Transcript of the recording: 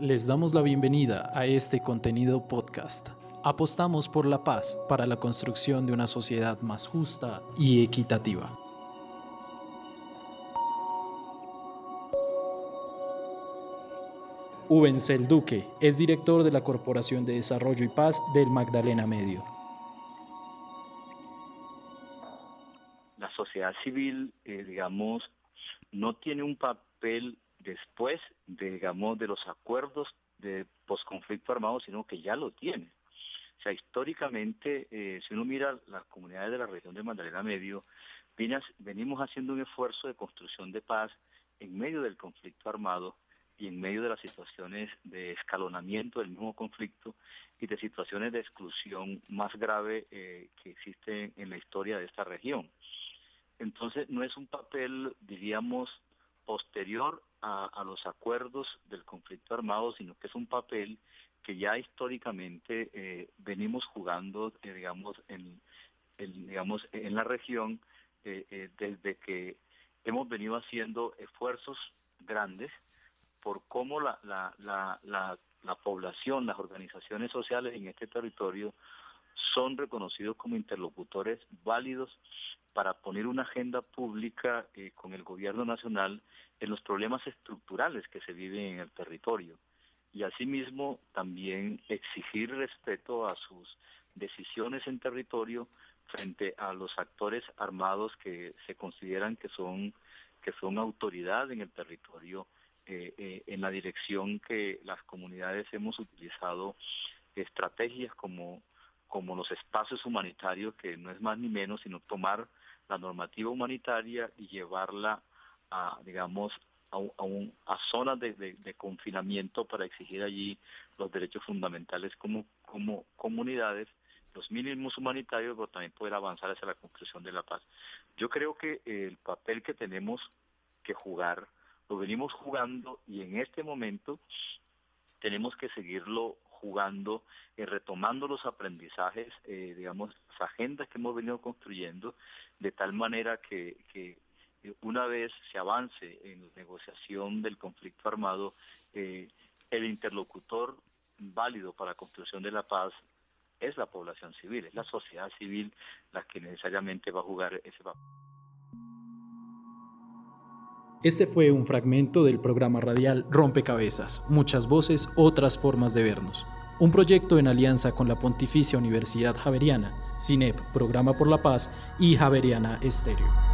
Les damos la bienvenida a este contenido podcast. Apostamos por la paz para la construcción de una sociedad más justa y equitativa. Ubencel Duque es director de la Corporación de Desarrollo y Paz del Magdalena Medio. La sociedad civil, eh, digamos, no tiene un papel después, de, digamos, de los acuerdos de posconflicto armado, sino que ya lo tiene. O sea, históricamente, eh, si uno mira las comunidades de la región de Magdalena Medio, venimos haciendo un esfuerzo de construcción de paz en medio del conflicto armado y en medio de las situaciones de escalonamiento del mismo conflicto y de situaciones de exclusión más grave eh, que existen en la historia de esta región. Entonces no es un papel, diríamos, posterior a, los acuerdos del conflicto armado, sino que es un papel que ya históricamente eh, venimos jugando, eh, digamos, en, digamos, en la región desde que hemos venido haciendo esfuerzos grandes por cómo la, la, la, la, población, las organizaciones sociales en este territorio son reconocidos como interlocutores válidos para poner una agenda pública eh, con el gobierno nacional en los problemas estructurales que se viven en el territorio. Y asimismo también exigir respeto a sus decisiones en territorio frente a los actores armados que se consideran que son que son autoridad en el territorio eh, eh, en la dirección que las comunidades hemos utilizado estrategias como, como los espacios humanitarios, que no es más ni menos sino tomar la normativa humanitaria y llevarla a, digamos, a, a, zonas de, confinamiento para exigir allí los derechos fundamentales como, como comunidades, los mínimos humanitarios, pero también poder avanzar hacia la construcción de la paz. Yo creo que el papel que tenemos que jugar lo venimos jugando y en este momento tenemos que seguirlo jugando, y retomando los aprendizajes, eh, digamos, las agendas que hemos venido construyendo, de tal manera que, que una vez se avance en la negociación del conflicto armado, eh, el interlocutor válido para la construcción de la paz es la población civil, es la sociedad civil la que necesariamente va a jugar ese papel. Este fue un fragmento del programa radial Rompecabezas, muchas voces, otras formas de vernos. Un proyecto en alianza con la Pontificia Universidad Javeriana, CINEP, Programa por la Paz y Javeriana Estéreo.